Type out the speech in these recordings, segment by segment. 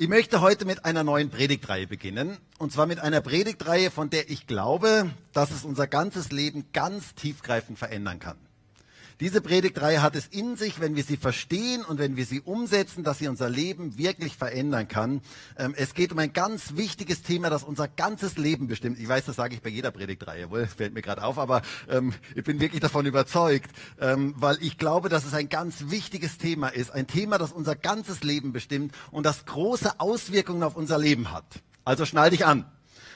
Ich möchte heute mit einer neuen Predigtreihe beginnen. Und zwar mit einer Predigtreihe, von der ich glaube, dass es unser ganzes Leben ganz tiefgreifend verändern kann. Diese Predigtreihe hat es in sich, wenn wir sie verstehen und wenn wir sie umsetzen, dass sie unser Leben wirklich verändern kann. Ähm, es geht um ein ganz wichtiges Thema, das unser ganzes Leben bestimmt. Ich weiß, das sage ich bei jeder Predigtreihe, wohl, fällt mir gerade auf, aber ähm, ich bin wirklich davon überzeugt, ähm, weil ich glaube, dass es ein ganz wichtiges Thema ist. Ein Thema, das unser ganzes Leben bestimmt und das große Auswirkungen auf unser Leben hat. Also schnall dich an.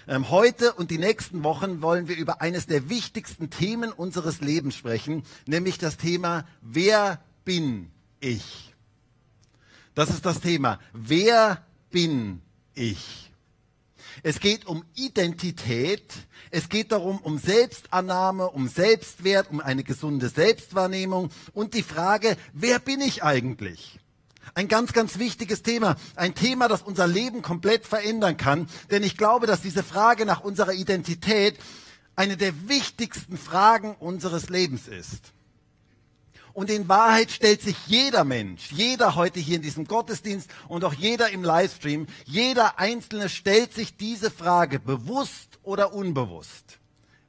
Ähm, heute und die nächsten Wochen wollen wir über eines der wichtigsten Themen unseres Lebens sprechen, nämlich das Thema, wer bin ich? Das ist das Thema. Wer bin ich? Es geht um Identität. Es geht darum, um Selbstannahme, um Selbstwert, um eine gesunde Selbstwahrnehmung und die Frage, wer bin ich eigentlich? Ein ganz, ganz wichtiges Thema. Ein Thema, das unser Leben komplett verändern kann. Denn ich glaube, dass diese Frage nach unserer Identität eine der wichtigsten Fragen unseres Lebens ist. Und in Wahrheit stellt sich jeder Mensch, jeder heute hier in diesem Gottesdienst und auch jeder im Livestream, jeder Einzelne stellt sich diese Frage bewusst oder unbewusst.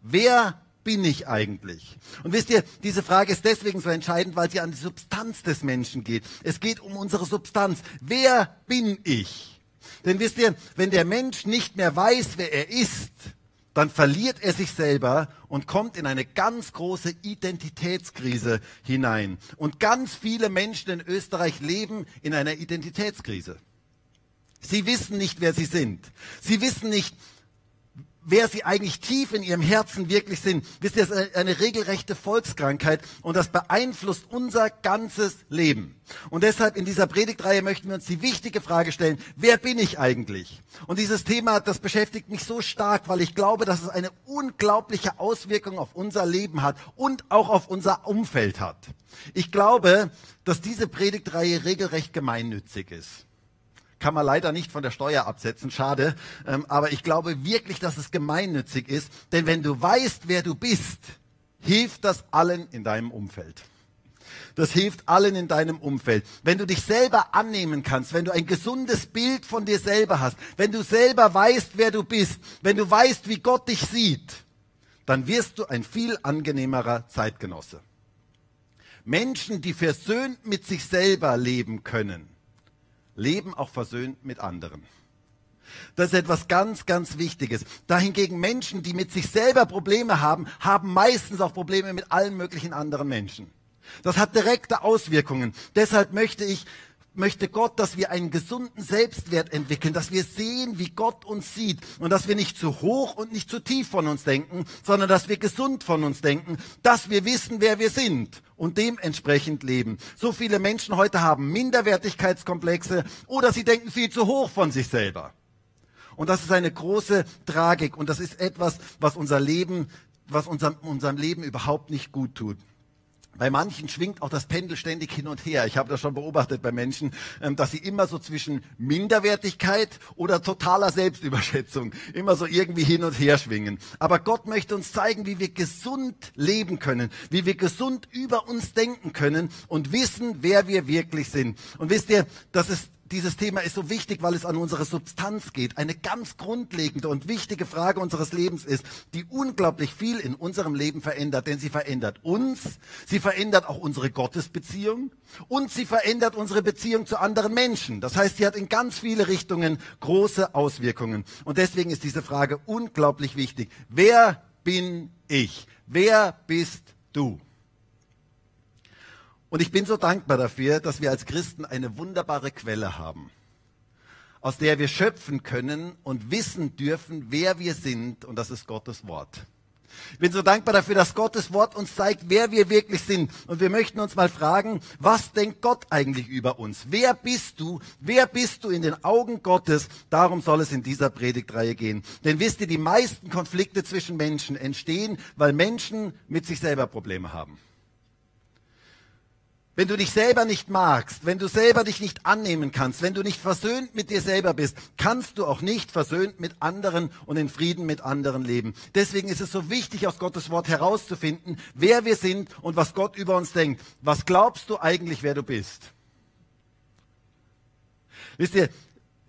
Wer bin ich eigentlich? Und wisst ihr, diese Frage ist deswegen so entscheidend, weil sie an die Substanz des Menschen geht. Es geht um unsere Substanz. Wer bin ich? Denn wisst ihr, wenn der Mensch nicht mehr weiß, wer er ist, dann verliert er sich selber und kommt in eine ganz große Identitätskrise hinein. Und ganz viele Menschen in Österreich leben in einer Identitätskrise. Sie wissen nicht, wer sie sind. Sie wissen nicht, wer sie eigentlich tief in ihrem Herzen wirklich sind. Wisst ihr, das ist eine regelrechte Volkskrankheit und das beeinflusst unser ganzes Leben. Und deshalb in dieser Predigtreihe möchten wir uns die wichtige Frage stellen, wer bin ich eigentlich? Und dieses Thema, das beschäftigt mich so stark, weil ich glaube, dass es eine unglaubliche Auswirkung auf unser Leben hat und auch auf unser Umfeld hat. Ich glaube, dass diese Predigtreihe regelrecht gemeinnützig ist kann man leider nicht von der Steuer absetzen, schade. Ähm, aber ich glaube wirklich, dass es gemeinnützig ist. Denn wenn du weißt, wer du bist, hilft das allen in deinem Umfeld. Das hilft allen in deinem Umfeld. Wenn du dich selber annehmen kannst, wenn du ein gesundes Bild von dir selber hast, wenn du selber weißt, wer du bist, wenn du weißt, wie Gott dich sieht, dann wirst du ein viel angenehmerer Zeitgenosse. Menschen, die versöhnt mit sich selber leben können, leben auch versöhnt mit anderen. Das ist etwas ganz, ganz Wichtiges. Dahingegen Menschen, die mit sich selber Probleme haben, haben meistens auch Probleme mit allen möglichen anderen Menschen. Das hat direkte Auswirkungen. Deshalb möchte ich möchte Gott, dass wir einen gesunden Selbstwert entwickeln, dass wir sehen, wie Gott uns sieht und dass wir nicht zu hoch und nicht zu tief von uns denken, sondern dass wir gesund von uns denken, dass wir wissen, wer wir sind und dementsprechend leben. So viele Menschen heute haben Minderwertigkeitskomplexe oder sie denken viel zu hoch von sich selber. Und das ist eine große Tragik und das ist etwas, was unser Leben, was unserem, unserem Leben überhaupt nicht gut tut. Bei manchen schwingt auch das Pendel ständig hin und her. Ich habe das schon beobachtet bei Menschen, ähm, dass sie immer so zwischen Minderwertigkeit oder totaler Selbstüberschätzung immer so irgendwie hin und her schwingen. Aber Gott möchte uns zeigen, wie wir gesund leben können, wie wir gesund über uns denken können und wissen, wer wir wirklich sind. Und wisst ihr, das ist dieses Thema ist so wichtig, weil es an unsere Substanz geht. Eine ganz grundlegende und wichtige Frage unseres Lebens ist, die unglaublich viel in unserem Leben verändert, denn sie verändert uns, sie verändert auch unsere Gottesbeziehung und sie verändert unsere Beziehung zu anderen Menschen. Das heißt, sie hat in ganz viele Richtungen große Auswirkungen. Und deswegen ist diese Frage unglaublich wichtig. Wer bin ich? Wer bist du? Und ich bin so dankbar dafür, dass wir als Christen eine wunderbare Quelle haben, aus der wir schöpfen können und wissen dürfen, wer wir sind, und das ist Gottes Wort. Ich bin so dankbar dafür, dass Gottes Wort uns zeigt, wer wir wirklich sind. Und wir möchten uns mal fragen, was denkt Gott eigentlich über uns? Wer bist du? Wer bist du in den Augen Gottes? Darum soll es in dieser Predigtreihe gehen. Denn wisst ihr, die meisten Konflikte zwischen Menschen entstehen, weil Menschen mit sich selber Probleme haben. Wenn du dich selber nicht magst, wenn du selber dich nicht annehmen kannst, wenn du nicht versöhnt mit dir selber bist, kannst du auch nicht versöhnt mit anderen und in Frieden mit anderen leben. Deswegen ist es so wichtig, aus Gottes Wort herauszufinden, wer wir sind und was Gott über uns denkt. Was glaubst du eigentlich, wer du bist? Wisst ihr,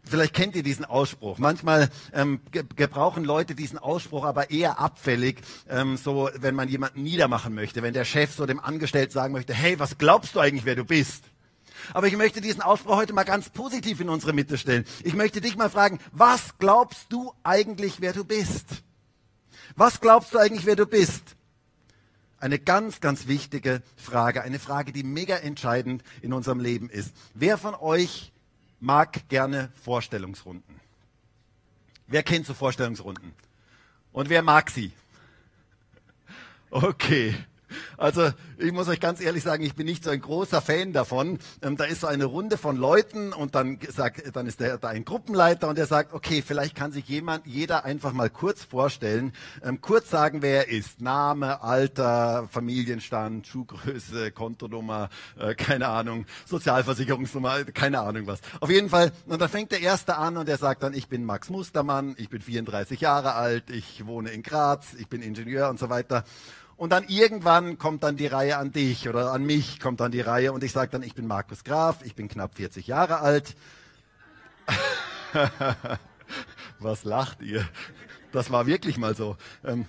Vielleicht kennt ihr diesen Ausspruch. Manchmal ähm, gebrauchen Leute diesen Ausspruch aber eher abfällig, ähm, so wenn man jemanden niedermachen möchte, wenn der Chef so dem Angestellten sagen möchte, hey, was glaubst du eigentlich, wer du bist? Aber ich möchte diesen Ausspruch heute mal ganz positiv in unsere Mitte stellen. Ich möchte dich mal fragen, was glaubst du eigentlich, wer du bist? Was glaubst du eigentlich, wer du bist? Eine ganz, ganz wichtige Frage, eine Frage, die mega entscheidend in unserem Leben ist. Wer von euch mag gerne Vorstellungsrunden? Wer kennt so Vorstellungsrunden? Und wer mag sie? Okay. Also ich muss euch ganz ehrlich sagen, ich bin nicht so ein großer Fan davon. Ähm, da ist so eine Runde von Leuten und dann, sagt, dann ist der, da ein Gruppenleiter und der sagt, okay, vielleicht kann sich jemand, jeder einfach mal kurz vorstellen, ähm, kurz sagen, wer er ist. Name, Alter, Familienstand, Schuhgröße, Kontonummer, äh, keine Ahnung, Sozialversicherungsnummer, keine Ahnung was. Auf jeden Fall, und dann fängt der Erste an und der sagt dann, ich bin Max Mustermann, ich bin 34 Jahre alt, ich wohne in Graz, ich bin Ingenieur und so weiter. Und dann irgendwann kommt dann die Reihe an dich oder an mich kommt dann die Reihe und ich sage dann, ich bin Markus Graf, ich bin knapp 40 Jahre alt. Was lacht ihr? Das war wirklich mal so. Ähm,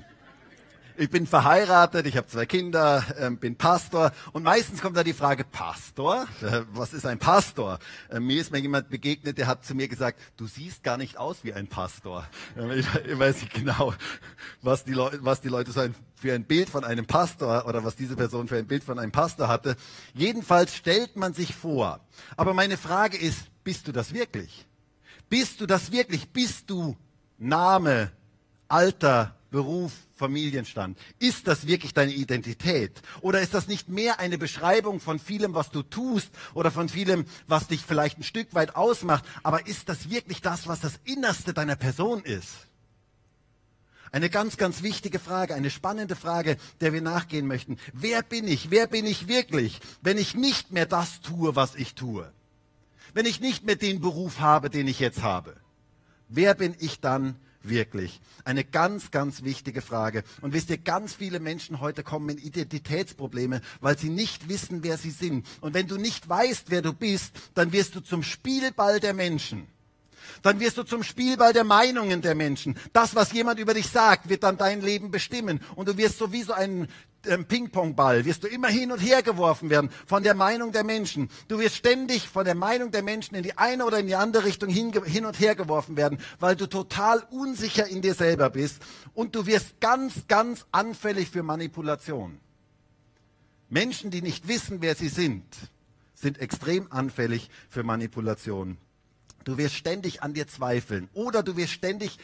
ich bin verheiratet, ich habe zwei Kinder, äh, bin Pastor und meistens kommt da die Frage, Pastor? Äh, was ist ein Pastor? Äh, mir ist mir jemand begegnet, der hat zu mir gesagt, du siehst gar nicht aus wie ein Pastor. Äh, ich, ich, weiß nicht genau, was die, Leute, was die Leute so ein, für ein Bild von einem Pastor oder was diese Person für ein Bild von einem Pastor hatte. Jedenfalls stellt man sich vor. Aber meine Frage ist, bist du das wirklich? Bist du das wirklich? Bist du Name, Alter, Beruf, Familienstand. Ist das wirklich deine Identität? Oder ist das nicht mehr eine Beschreibung von vielem, was du tust oder von vielem, was dich vielleicht ein Stück weit ausmacht? Aber ist das wirklich das, was das Innerste deiner Person ist? Eine ganz, ganz wichtige Frage, eine spannende Frage, der wir nachgehen möchten. Wer bin ich? Wer bin ich wirklich, wenn ich nicht mehr das tue, was ich tue? Wenn ich nicht mehr den Beruf habe, den ich jetzt habe? Wer bin ich dann wirklich? Eine ganz, ganz wichtige Frage. Und wisst ihr, ganz viele Menschen heute kommen in Identitätsprobleme, weil sie nicht wissen, wer sie sind. Und wenn du nicht weißt, wer du bist, dann wirst du zum Spielball der Menschen. Dann wirst du zum Spielball der Meinungen der Menschen. Das, was jemand über dich sagt, wird dann dein Leben bestimmen. Und du wirst sowieso ein ähm, Ping-Pong-Ball, wirst du immer hin und her geworfen werden von der Meinung der Menschen. Du wirst ständig von der Meinung der Menschen in die eine oder in die andere Richtung hin, hin und her geworfen werden, weil du total unsicher in dir selber bist. Und du wirst ganz, ganz anfällig für Manipulation. Menschen, die nicht wissen, wer sie sind, sind extrem anfällig für Manipulation. Du wirst ständig an dir zweifeln oder du wirst ständig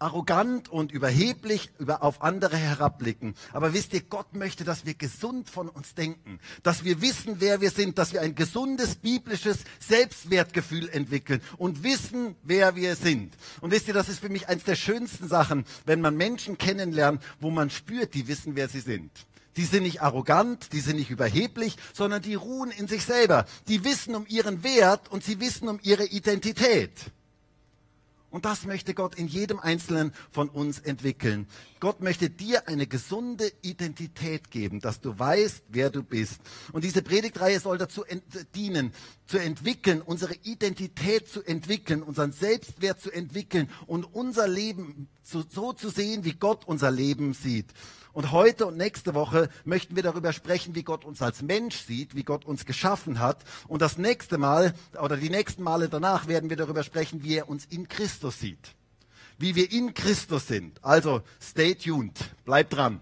arrogant und überheblich über, auf andere herabblicken. Aber wisst ihr, Gott möchte, dass wir gesund von uns denken, dass wir wissen, wer wir sind, dass wir ein gesundes biblisches Selbstwertgefühl entwickeln und wissen, wer wir sind. Und wisst ihr, das ist für mich eines der schönsten Sachen, wenn man Menschen kennenlernt, wo man spürt, die wissen, wer sie sind. Die sind nicht arrogant, die sind nicht überheblich, sondern die ruhen in sich selber. Die wissen um ihren Wert und sie wissen um ihre Identität. Und das möchte Gott in jedem Einzelnen von uns entwickeln. Gott möchte dir eine gesunde Identität geben, dass du weißt, wer du bist. Und diese Predigtreihe soll dazu dienen, zu entwickeln, unsere Identität zu entwickeln, unseren Selbstwert zu entwickeln und unser Leben so, zu sehen, wie Gott unser Leben sieht. Und heute und nächste Woche möchten wir darüber sprechen, wie Gott uns als Mensch sieht, wie Gott uns geschaffen hat. Und das nächste Mal oder die nächsten Male danach werden wir darüber sprechen, wie er uns in Christus sieht. Wie wir in Christus sind. Also stay tuned, bleib dran.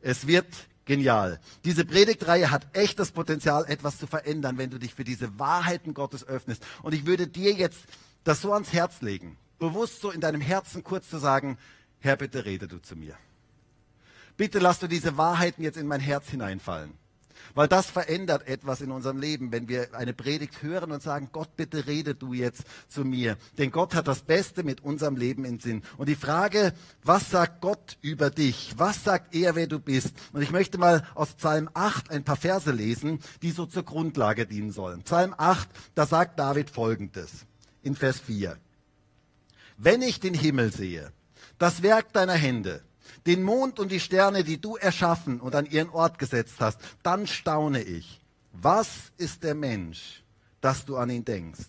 Es wird genial. Diese Predigtreihe hat echt das Potenzial, etwas zu verändern, wenn du dich für diese Wahrheiten Gottes öffnest. Und ich würde dir jetzt das so ans Herz legen, bewusst so in deinem Herzen kurz zu sagen, Herr, bitte rede du zu mir. Bitte lass du diese Wahrheiten jetzt in mein Herz hineinfallen. Weil das verändert etwas in unserem Leben, wenn wir eine Predigt hören und sagen, Gott, bitte rede du jetzt zu mir. Denn Gott hat das Beste mit unserem Leben im Sinn. Und die Frage, was sagt Gott über dich? Was sagt er, wer du bist? Und ich möchte mal aus Psalm 8 ein paar Verse lesen, die so zur Grundlage dienen sollen. Psalm 8, da sagt David Folgendes in Vers 4. Wenn ich den Himmel sehe, das Werk deiner Hände, den Mond und die Sterne, die du erschaffen und an ihren Ort gesetzt hast, dann staune ich. Was ist der Mensch, dass du an ihn denkst?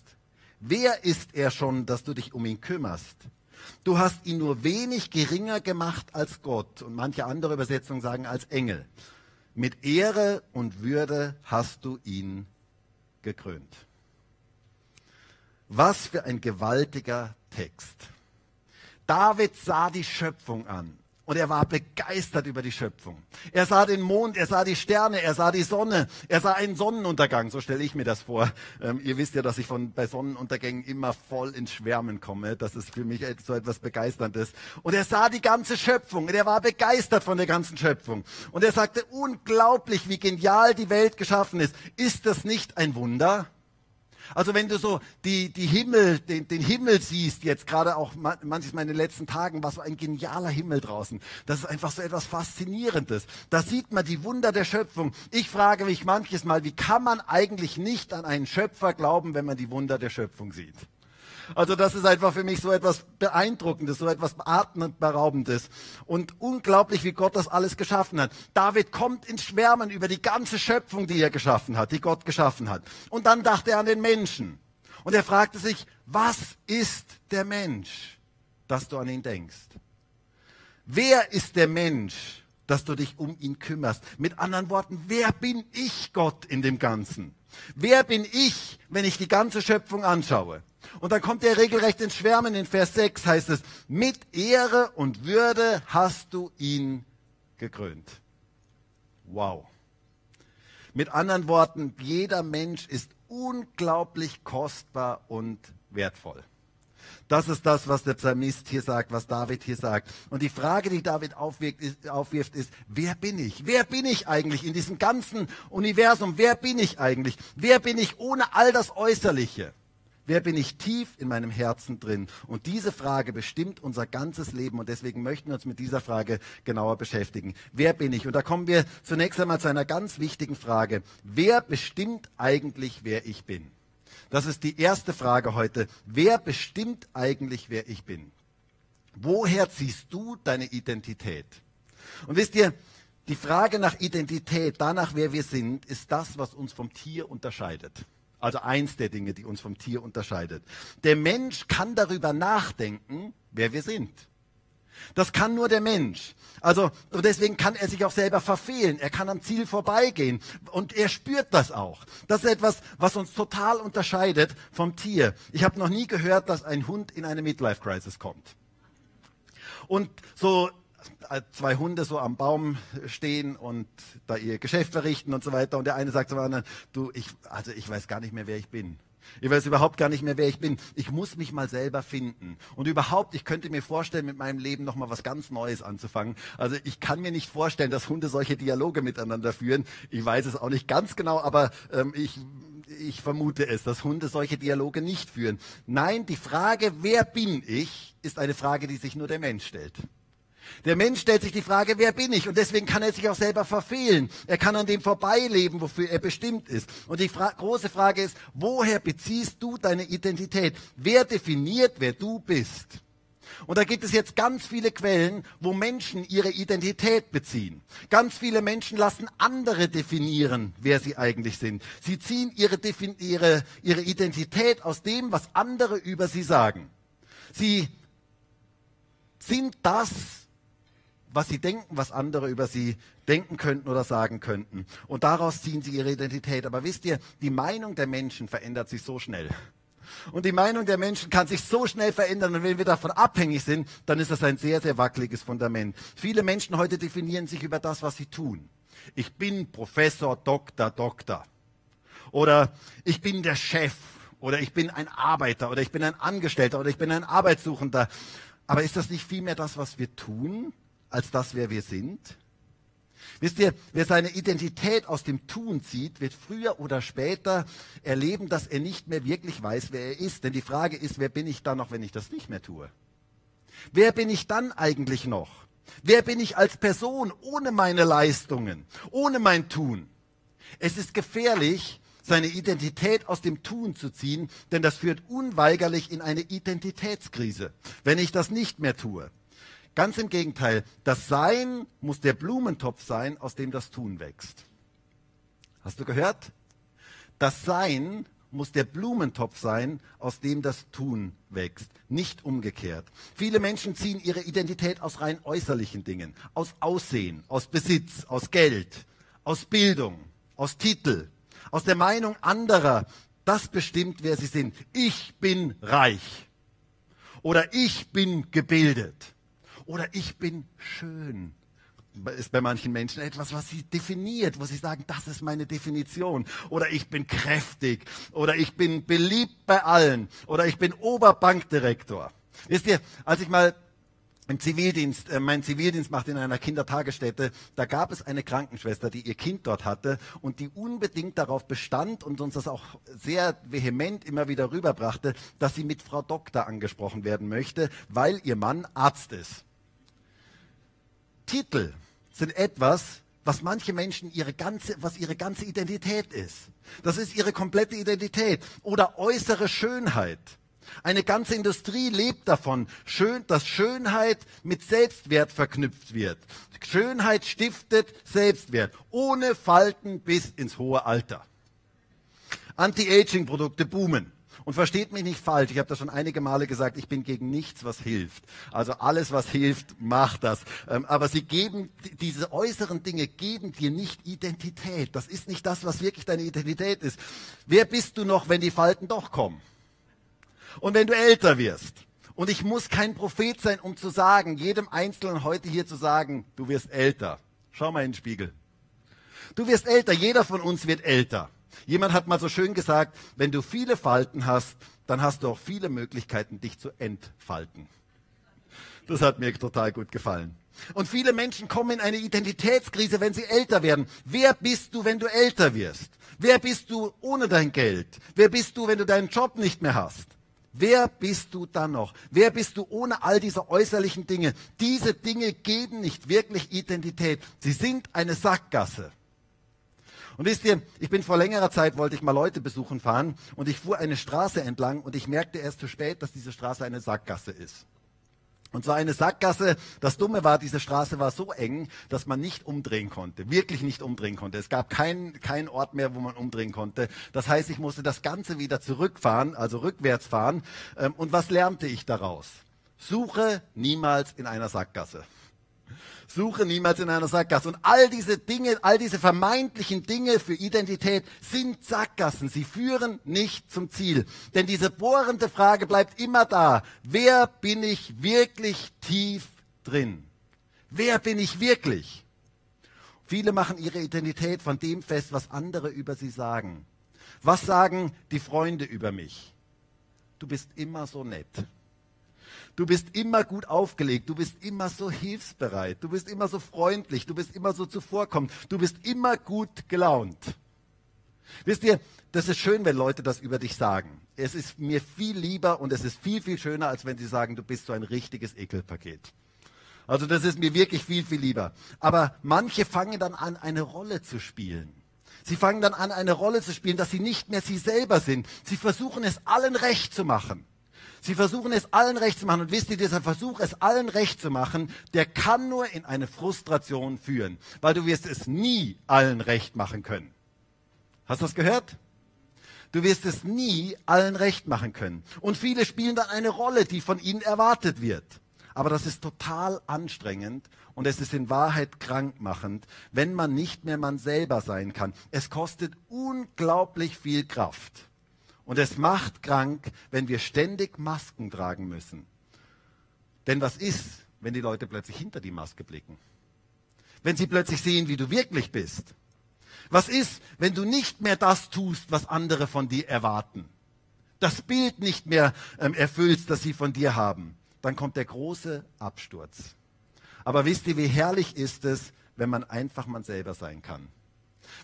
Wer ist er schon, dass du dich um ihn kümmerst? Du hast ihn nur wenig geringer gemacht als Gott. Und manche andere Übersetzungen sagen als Engel. Mit Ehre und Würde hast du ihn gekrönt. Was für ein gewaltiger Text. David sah die Schöpfung an. Und er war begeistert über die Schöpfung. Er sah den Mond, er sah die Sterne, er sah die Sonne, er sah einen Sonnenuntergang. So stelle ich mir das vor. Ähm, ihr wisst ja, dass ich von, bei Sonnenuntergängen immer voll ins Schwärmen komme. Das ist für mich so etwas Begeisterndes. Und er sah die ganze Schöpfung und er war begeistert von der ganzen Schöpfung. Und er sagte, unglaublich, wie genial die Welt geschaffen ist. Ist das nicht ein Wunder? Also wenn du so die, die Himmel, den, den Himmel siehst, jetzt gerade auch manchmal in den letzten Tagen, war so ein genialer Himmel draußen. Das ist einfach so etwas Faszinierendes. Da sieht man die Wunder der Schöpfung. Ich frage mich manches Mal, wie kann man eigentlich nicht an einen Schöpfer glauben, wenn man die Wunder der Schöpfung sieht? Also das ist einfach für mich so etwas Beeindruckendes, so etwas Atmenberaubendes und unglaublich, wie Gott das alles geschaffen hat. David kommt ins Schwärmen über die ganze Schöpfung, die er geschaffen hat, die Gott geschaffen hat. Und dann dachte er an den Menschen. Und er fragte sich, was ist der Mensch, dass du an ihn denkst? Wer ist der Mensch, dass du dich um ihn kümmerst? Mit anderen Worten, wer bin ich Gott in dem Ganzen? Wer bin ich, wenn ich die ganze Schöpfung anschaue? Und dann kommt er regelrecht ins Schwärmen. In Vers 6 heißt es, mit Ehre und Würde hast du ihn gekrönt. Wow. Mit anderen Worten, jeder Mensch ist unglaublich kostbar und wertvoll. Das ist das, was der Psalmist hier sagt, was David hier sagt. Und die Frage, die David aufwirft ist, aufwirft, ist, wer bin ich? Wer bin ich eigentlich in diesem ganzen Universum? Wer bin ich eigentlich? Wer bin ich ohne all das Äußerliche? Wer bin ich tief in meinem Herzen drin? Und diese Frage bestimmt unser ganzes Leben und deswegen möchten wir uns mit dieser Frage genauer beschäftigen. Wer bin ich? Und da kommen wir zunächst einmal zu einer ganz wichtigen Frage. Wer bestimmt eigentlich, wer ich bin? Das ist die erste Frage heute. Wer bestimmt eigentlich, wer ich bin? Woher ziehst du deine Identität? Und wisst ihr, die Frage nach Identität, danach wer wir sind, ist das, was uns vom Tier unterscheidet. Also eins der Dinge, die uns vom Tier unterscheidet. Der Mensch kann darüber nachdenken, wer wir sind. Das kann nur der Mensch. Also, deswegen kann er sich auch selber verfehlen. Er kann am Ziel vorbeigehen. Und er spürt das auch. Das ist etwas, was uns total unterscheidet vom Tier. Ich habe noch nie gehört, dass ein Hund in eine Midlife-Crisis kommt. Und so zwei Hunde so am Baum stehen und da ihr Geschäft verrichten und so weiter. Und der eine sagt zum anderen, du, ich, also ich weiß gar nicht mehr, wer ich bin. Ich weiß überhaupt gar nicht mehr, wer ich bin. Ich muss mich mal selber finden. Und überhaupt, ich könnte mir vorstellen, mit meinem Leben nochmal was ganz Neues anzufangen. Also ich kann mir nicht vorstellen, dass Hunde solche Dialoge miteinander führen. Ich weiß es auch nicht ganz genau, aber ähm, ich, ich vermute es, dass Hunde solche Dialoge nicht führen. Nein, die Frage, wer bin ich, ist eine Frage, die sich nur der Mensch stellt. Der Mensch stellt sich die Frage, wer bin ich? Und deswegen kann er sich auch selber verfehlen. Er kann an dem vorbeileben, wofür er bestimmt ist. Und die Fra große Frage ist, woher beziehst du deine Identität? Wer definiert, wer du bist? Und da gibt es jetzt ganz viele Quellen, wo Menschen ihre Identität beziehen. Ganz viele Menschen lassen andere definieren, wer sie eigentlich sind. Sie ziehen ihre, ihre, ihre Identität aus dem, was andere über sie sagen. Sie sind das, was sie denken, was andere über sie denken könnten oder sagen könnten. Und daraus ziehen sie ihre Identität. Aber wisst ihr, die Meinung der Menschen verändert sich so schnell. Und die Meinung der Menschen kann sich so schnell verändern. Und wenn wir davon abhängig sind, dann ist das ein sehr, sehr wackeliges Fundament. Viele Menschen heute definieren sich über das, was sie tun. Ich bin Professor, Doktor, Doktor. Oder ich bin der Chef. Oder ich bin ein Arbeiter. Oder ich bin ein Angestellter. Oder ich bin ein Arbeitssuchender. Aber ist das nicht vielmehr das, was wir tun? Als das, wer wir sind? Wisst ihr, wer seine Identität aus dem Tun zieht, wird früher oder später erleben, dass er nicht mehr wirklich weiß, wer er ist. Denn die Frage ist, wer bin ich dann noch, wenn ich das nicht mehr tue? Wer bin ich dann eigentlich noch? Wer bin ich als Person ohne meine Leistungen, ohne mein Tun? Es ist gefährlich, seine Identität aus dem Tun zu ziehen, denn das führt unweigerlich in eine Identitätskrise, wenn ich das nicht mehr tue. Ganz im Gegenteil, das Sein muss der Blumentopf sein, aus dem das Tun wächst. Hast du gehört? Das Sein muss der Blumentopf sein, aus dem das Tun wächst, nicht umgekehrt. Viele Menschen ziehen ihre Identität aus rein äußerlichen Dingen, aus Aussehen, aus Besitz, aus Geld, aus Bildung, aus Titel, aus der Meinung anderer. Das bestimmt, wer sie sind. Ich bin reich. Oder ich bin gebildet. Oder ich bin schön ist bei manchen Menschen etwas, was sie definiert, wo sie sagen, das ist meine Definition. Oder ich bin kräftig. Oder ich bin beliebt bei allen. Oder ich bin Oberbankdirektor. Wisst ihr, als ich mal im Zivildienst, äh, meinen Zivildienst machte in einer Kindertagesstätte, da gab es eine Krankenschwester, die ihr Kind dort hatte und die unbedingt darauf bestand und uns das auch sehr vehement immer wieder rüberbrachte, dass sie mit Frau Doktor angesprochen werden möchte, weil ihr Mann Arzt ist. Titel sind etwas, was manche Menschen ihre ganze, was ihre ganze Identität ist. Das ist ihre komplette Identität oder äußere Schönheit. Eine ganze Industrie lebt davon, schön, dass Schönheit mit Selbstwert verknüpft wird. Schönheit stiftet Selbstwert, ohne Falten bis ins hohe Alter. Anti-Aging-Produkte boomen. Und versteht mich nicht falsch, ich habe das schon einige Male gesagt, ich bin gegen nichts, was hilft. Also alles, was hilft, macht das. Ähm, aber sie geben, diese äußeren Dinge geben dir nicht Identität. Das ist nicht das, was wirklich deine Identität ist. Wer bist du noch, wenn die Falten doch kommen? Und wenn du älter wirst? Und ich muss kein Prophet sein, um zu sagen, jedem Einzelnen heute hier zu sagen, du wirst älter. Schau mal in den Spiegel. Du wirst älter, jeder von uns wird älter. Jemand hat mal so schön gesagt, wenn du viele Falten hast, dann hast du auch viele Möglichkeiten, dich zu entfalten. Das hat mir total gut gefallen. Und viele Menschen kommen in eine Identitätskrise, wenn sie älter werden. Wer bist du, wenn du älter wirst? Wer bist du ohne dein Geld? Wer bist du, wenn du deinen Job nicht mehr hast? Wer bist du dann noch? Wer bist du ohne all diese äußerlichen Dinge? Diese Dinge geben nicht wirklich Identität. Sie sind eine Sackgasse. Und wisst ihr, ich bin vor längerer Zeit, wollte ich mal Leute besuchen fahren und ich fuhr eine Straße entlang und ich merkte erst zu spät, dass diese Straße eine Sackgasse ist. Und zwar eine Sackgasse. Das Dumme war, diese Straße war so eng, dass man nicht umdrehen konnte. Wirklich nicht umdrehen konnte. Es gab keinen kein Ort mehr, wo man umdrehen konnte. Das heißt, ich musste das Ganze wieder zurückfahren, also rückwärts fahren. Ähm, und was lernte ich daraus? Suche niemals in einer Sackgasse. Suche niemals in einer Sackgasse. Und all diese Dinge, all diese vermeintlichen Dinge für Identität sind Sackgassen. Sie führen nicht zum Ziel. Denn diese bohrende Frage bleibt immer da. Wer bin ich wirklich tief drin? Wer bin ich wirklich? Viele machen ihre Identität von dem fest, was andere über sie sagen. Was sagen die Freunde über mich? Du bist immer so nett. Du bist immer gut aufgelegt, du bist immer so hilfsbereit, du bist immer so freundlich, du bist immer so zuvorkommend, du bist immer gut gelaunt. Wisst ihr, das ist schön, wenn Leute das über dich sagen. Es ist mir viel lieber und es ist viel, viel schöner, als wenn sie sagen, du bist so ein richtiges Ekelpaket. Also das ist mir wirklich viel, viel lieber. Aber manche fangen dann an, eine Rolle zu spielen. Sie fangen dann an, eine Rolle zu spielen, dass sie nicht mehr sie selber sind. Sie versuchen es allen recht zu machen. Sie versuchen es allen recht zu machen. Und wisst ihr, dieser Versuch, es allen recht zu machen, der kann nur in eine Frustration führen. Weil du wirst es nie allen recht machen können. Hast du das gehört? Du wirst es nie allen recht machen können. Und viele spielen dann eine Rolle, die von ihnen erwartet wird. Aber das ist total anstrengend und es ist in Wahrheit krankmachend, wenn man nicht mehr man selber sein kann. Es kostet unglaublich viel Kraft. Und es macht krank, wenn wir ständig Masken tragen müssen. Denn was ist, wenn die Leute plötzlich hinter die Maske blicken? Wenn sie plötzlich sehen, wie du wirklich bist? Was ist, wenn du nicht mehr das tust, was andere von dir erwarten? Das Bild nicht mehr ähm, erfüllst, das sie von dir haben? Dann kommt der große Absturz. Aber wisst ihr, wie herrlich ist es, wenn man einfach man selber sein kann?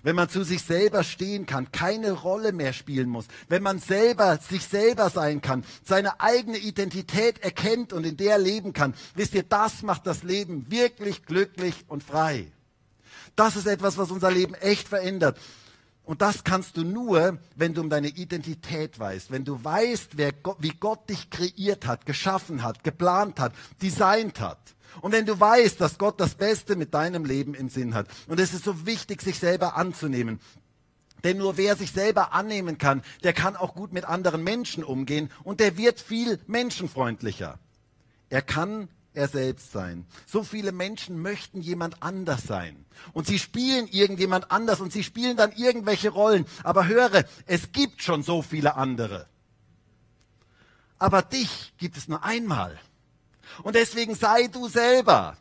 Wenn man zu sich selber stehen kann, keine Rolle mehr spielen muss, wenn man selber sich selber sein kann, seine eigene Identität erkennt und in der leben kann, wisst ihr, das macht das Leben wirklich glücklich und frei. Das ist etwas, was unser Leben echt verändert. Und das kannst du nur, wenn du um deine Identität weißt, wenn du weißt, Gott, wie Gott dich kreiert hat, geschaffen hat, geplant hat, designt hat. Und wenn du weißt, dass Gott das Beste mit deinem Leben im Sinn hat. Und es ist so wichtig, sich selber anzunehmen. Denn nur wer sich selber annehmen kann, der kann auch gut mit anderen Menschen umgehen und der wird viel menschenfreundlicher. Er kann er selbst sein. So viele Menschen möchten jemand anders sein. Und sie spielen irgendjemand anders und sie spielen dann irgendwelche Rollen. Aber höre, es gibt schon so viele andere. Aber dich gibt es nur einmal. Und deswegen sei du selber.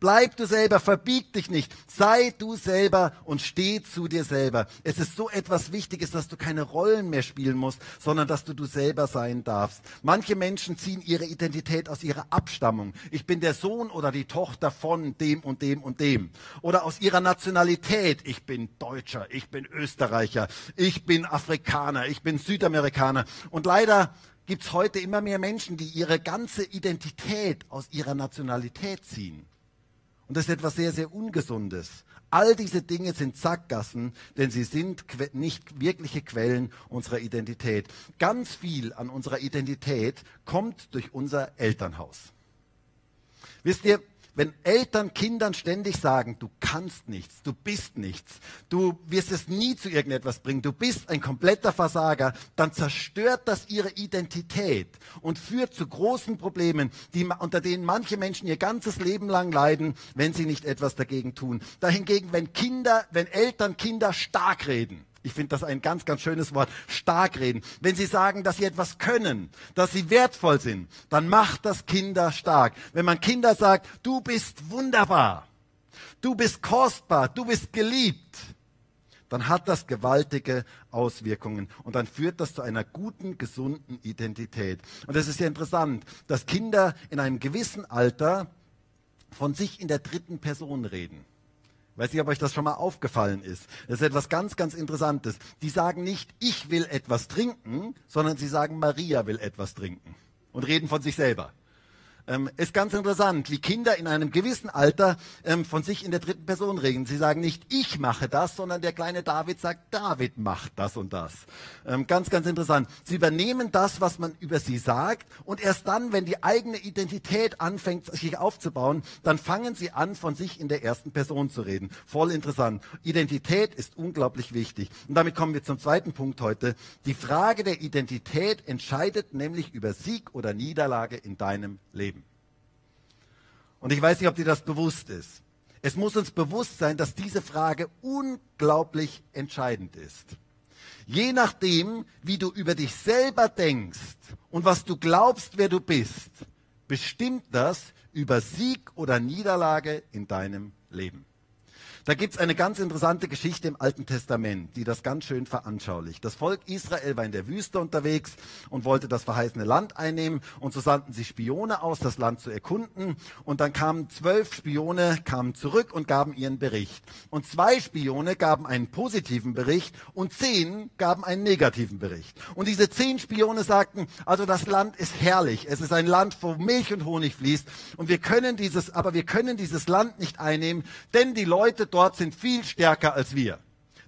Bleib du selber, verbieg dich nicht. Sei du selber und steh zu dir selber. Es ist so etwas Wichtiges, dass du keine Rollen mehr spielen musst, sondern dass du du selber sein darfst. Manche Menschen ziehen ihre Identität aus ihrer Abstammung. Ich bin der Sohn oder die Tochter von dem und dem und dem. Oder aus ihrer Nationalität. Ich bin Deutscher, ich bin Österreicher, ich bin Afrikaner, ich bin Südamerikaner. Und leider gibt es heute immer mehr Menschen, die ihre ganze Identität aus ihrer Nationalität ziehen. Und das ist etwas sehr, sehr Ungesundes. All diese Dinge sind Sackgassen, denn sie sind nicht wirkliche Quellen unserer Identität. Ganz viel an unserer Identität kommt durch unser Elternhaus. Wisst ihr, wenn Eltern Kindern ständig sagen, du kannst nichts, du bist nichts, du wirst es nie zu irgendetwas bringen, du bist ein kompletter Versager, dann zerstört das ihre Identität und führt zu großen Problemen, die, unter denen manche Menschen ihr ganzes Leben lang leiden, wenn sie nicht etwas dagegen tun. Dahingegen, wenn Kinder, wenn Eltern Kinder stark reden, ich finde das ein ganz, ganz schönes Wort. Stark reden. Wenn sie sagen, dass sie etwas können, dass sie wertvoll sind, dann macht das Kinder stark. Wenn man Kinder sagt, du bist wunderbar, du bist kostbar, du bist geliebt, dann hat das gewaltige Auswirkungen und dann führt das zu einer guten, gesunden Identität. Und es ist ja interessant, dass Kinder in einem gewissen Alter von sich in der dritten Person reden. Weiß nicht, ob euch das schon mal aufgefallen ist. Das ist etwas ganz, ganz Interessantes. Die sagen nicht, ich will etwas trinken, sondern sie sagen, Maria will etwas trinken und reden von sich selber. Ähm, ist ganz interessant, wie Kinder in einem gewissen Alter ähm, von sich in der dritten Person reden. Sie sagen nicht, ich mache das, sondern der kleine David sagt, David macht das und das. Ähm, ganz, ganz interessant. Sie übernehmen das, was man über sie sagt und erst dann, wenn die eigene Identität anfängt, sich aufzubauen, dann fangen sie an, von sich in der ersten Person zu reden. Voll interessant. Identität ist unglaublich wichtig. Und damit kommen wir zum zweiten Punkt heute. Die Frage der Identität entscheidet nämlich über Sieg oder Niederlage in deinem Leben. Und ich weiß nicht, ob dir das bewusst ist. Es muss uns bewusst sein, dass diese Frage unglaublich entscheidend ist. Je nachdem, wie du über dich selber denkst und was du glaubst, wer du bist, bestimmt das über Sieg oder Niederlage in deinem Leben. Da gibt es eine ganz interessante Geschichte im Alten Testament, die das ganz schön veranschaulicht. Das Volk Israel war in der Wüste unterwegs und wollte das verheißene Land einnehmen und so sandten sie Spione aus, das Land zu erkunden und dann kamen zwölf Spione, kamen zurück und gaben ihren Bericht. Und zwei Spione gaben einen positiven Bericht und zehn gaben einen negativen Bericht. Und diese zehn Spione sagten, also das Land ist herrlich, es ist ein Land, wo Milch und Honig fließt und wir können dieses, aber wir können dieses Land nicht einnehmen, denn die Leute dort dort sind viel stärker als wir.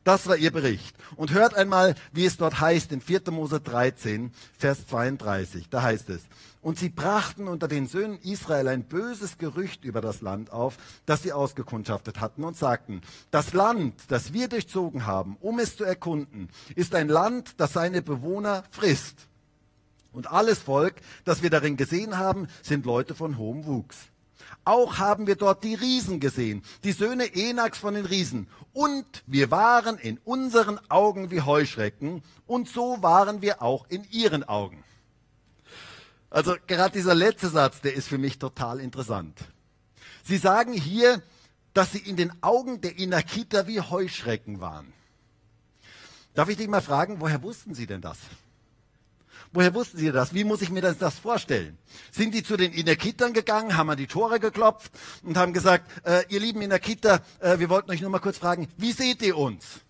Das war ihr Bericht. Und hört einmal, wie es dort heißt in 4. Mose 13, Vers 32. Da heißt es, und sie brachten unter den Söhnen Israel ein böses Gerücht über das Land auf, das sie ausgekundschaftet hatten und sagten, das Land, das wir durchzogen haben, um es zu erkunden, ist ein Land, das seine Bewohner frisst. Und alles Volk, das wir darin gesehen haben, sind Leute von hohem Wuchs. Auch haben wir dort die Riesen gesehen, die Söhne Enaks von den Riesen. Und wir waren in unseren Augen wie Heuschrecken und so waren wir auch in ihren Augen. Also gerade dieser letzte Satz, der ist für mich total interessant. Sie sagen hier, dass sie in den Augen der Inakita wie Heuschrecken waren. Darf ich dich mal fragen, woher wussten Sie denn das? Woher wussten Sie das? Wie muss ich mir das, das vorstellen? Sind die zu den Inakitern gegangen, haben an die Tore geklopft und haben gesagt, äh, ihr lieben Inakiter, äh, wir wollten euch nur mal kurz fragen, wie seht ihr uns?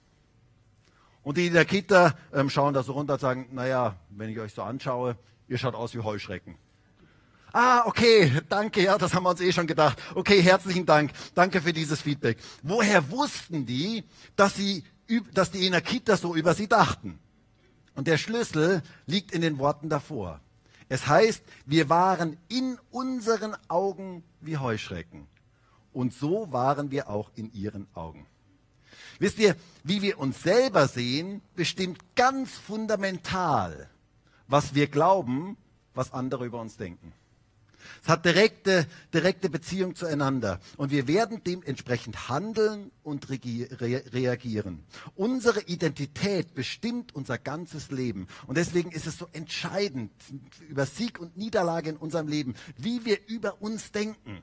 Und die Inakiter ähm, schauen da so runter und sagen, naja, wenn ich euch so anschaue, ihr schaut aus wie Heuschrecken. Ah, okay, danke, ja, das haben wir uns eh schon gedacht. Okay, herzlichen Dank. Danke für dieses Feedback. Woher wussten die, dass, sie, dass die Inakiter so über sie dachten? Und der Schlüssel liegt in den Worten davor. Es heißt, wir waren in unseren Augen wie Heuschrecken. Und so waren wir auch in ihren Augen. Wisst ihr, wie wir uns selber sehen, bestimmt ganz fundamental, was wir glauben, was andere über uns denken. Es hat direkte, direkte Beziehung zueinander. Und wir werden dementsprechend handeln und reagieren. Unsere Identität bestimmt unser ganzes Leben. Und deswegen ist es so entscheidend über Sieg und Niederlage in unserem Leben, wie wir über uns denken.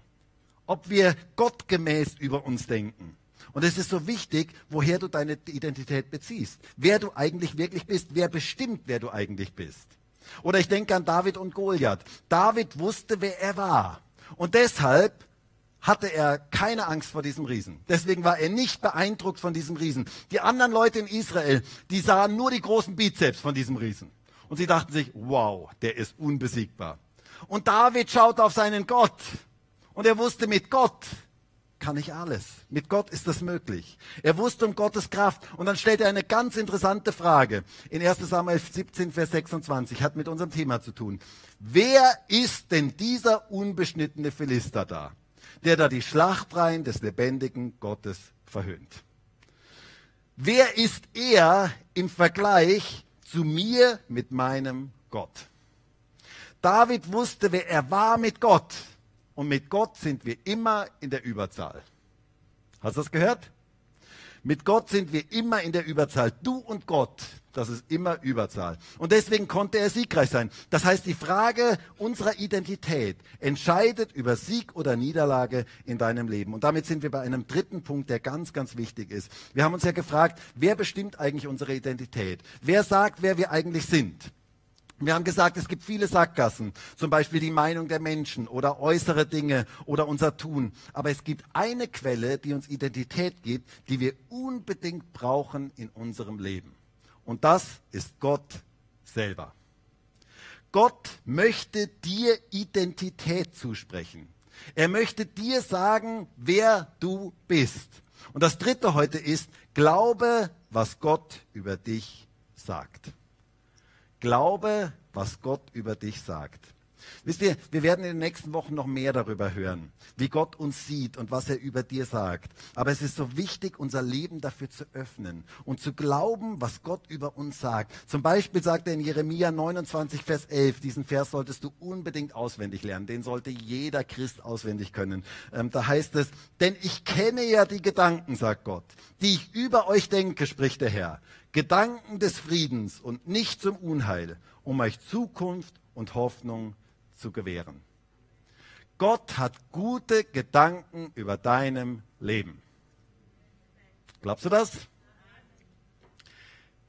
Ob wir gottgemäß über uns denken. Und es ist so wichtig, woher du deine Identität beziehst. Wer du eigentlich wirklich bist. Wer bestimmt, wer du eigentlich bist. Oder ich denke an David und Goliath. David wusste, wer er war. Und deshalb hatte er keine Angst vor diesem Riesen. Deswegen war er nicht beeindruckt von diesem Riesen. Die anderen Leute in Israel, die sahen nur die großen Bizeps von diesem Riesen. Und sie dachten sich, wow, der ist unbesiegbar. Und David schaut auf seinen Gott. Und er wusste, mit Gott kann ich alles. Mit Gott ist das möglich. Er wusste um Gottes Kraft. Und dann stellt er eine ganz interessante Frage. In 1 Samuel 17, Vers 26 hat mit unserem Thema zu tun. Wer ist denn dieser unbeschnittene Philister da, der da die Schlachtreihen des lebendigen Gottes verhöhnt? Wer ist er im Vergleich zu mir mit meinem Gott? David wusste, wer er war mit Gott. Und mit Gott sind wir immer in der Überzahl. Hast du das gehört? Mit Gott sind wir immer in der Überzahl. Du und Gott, das ist immer Überzahl. Und deswegen konnte er siegreich sein. Das heißt, die Frage unserer Identität entscheidet über Sieg oder Niederlage in deinem Leben. Und damit sind wir bei einem dritten Punkt, der ganz, ganz wichtig ist. Wir haben uns ja gefragt, wer bestimmt eigentlich unsere Identität? Wer sagt, wer wir eigentlich sind? Wir haben gesagt, es gibt viele Sackgassen, zum Beispiel die Meinung der Menschen oder äußere Dinge oder unser Tun. Aber es gibt eine Quelle, die uns Identität gibt, die wir unbedingt brauchen in unserem Leben. Und das ist Gott selber. Gott möchte dir Identität zusprechen. Er möchte dir sagen, wer du bist. Und das Dritte heute ist, glaube, was Gott über dich sagt. Glaube, was Gott über dich sagt. Wisst ihr, wir werden in den nächsten Wochen noch mehr darüber hören, wie Gott uns sieht und was er über dir sagt. Aber es ist so wichtig, unser Leben dafür zu öffnen und zu glauben, was Gott über uns sagt. Zum Beispiel sagt er in Jeremia 29, Vers 11, diesen Vers solltest du unbedingt auswendig lernen. Den sollte jeder Christ auswendig können. Ähm, da heißt es, denn ich kenne ja die Gedanken, sagt Gott, die ich über euch denke, spricht der Herr. Gedanken des Friedens und nicht zum Unheil, um euch Zukunft und Hoffnung zu gewähren. Gott hat gute Gedanken über deinem Leben. Glaubst du das?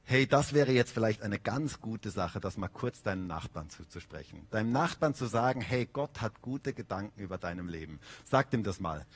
Hey, das wäre jetzt vielleicht eine ganz gute Sache, das mal kurz deinem Nachbarn zuzusprechen. Deinem Nachbarn zu sagen, hey, Gott hat gute Gedanken über deinem Leben. Sag ihm das mal.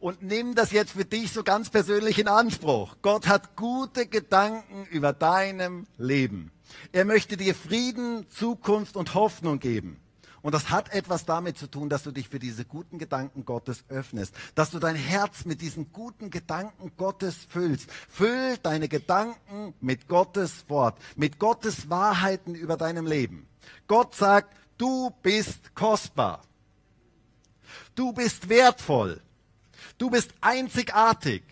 Und nimm das jetzt für dich so ganz persönlich in Anspruch. Gott hat gute Gedanken über deinem Leben. Er möchte dir Frieden, Zukunft und Hoffnung geben. Und das hat etwas damit zu tun, dass du dich für diese guten Gedanken Gottes öffnest, dass du dein Herz mit diesen guten Gedanken Gottes füllst. Füll deine Gedanken mit Gottes Wort, mit Gottes Wahrheiten über deinem Leben. Gott sagt, du bist kostbar. Du bist wertvoll. Du bist einzigartig.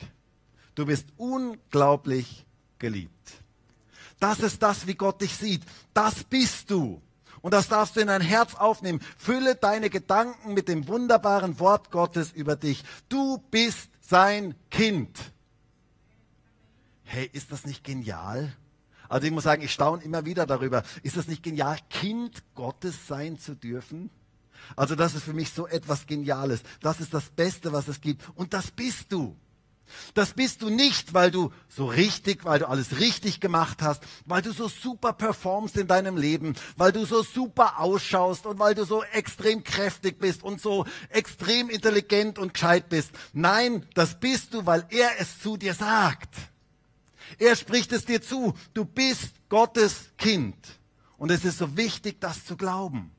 Du bist unglaublich geliebt. Das ist das, wie Gott dich sieht. Das bist du. Und das darfst du in dein Herz aufnehmen. Fülle deine Gedanken mit dem wunderbaren Wort Gottes über dich. Du bist sein Kind. Hey, ist das nicht genial? Also ich muss sagen, ich staune immer wieder darüber. Ist das nicht genial, Kind Gottes sein zu dürfen? Also das ist für mich so etwas Geniales. Das ist das Beste, was es gibt. Und das bist du. Das bist du nicht, weil du so richtig, weil du alles richtig gemacht hast, weil du so super performst in deinem Leben, weil du so super ausschaust und weil du so extrem kräftig bist und so extrem intelligent und gescheit bist. Nein, das bist du, weil er es zu dir sagt. Er spricht es dir zu. Du bist Gottes Kind. Und es ist so wichtig, das zu glauben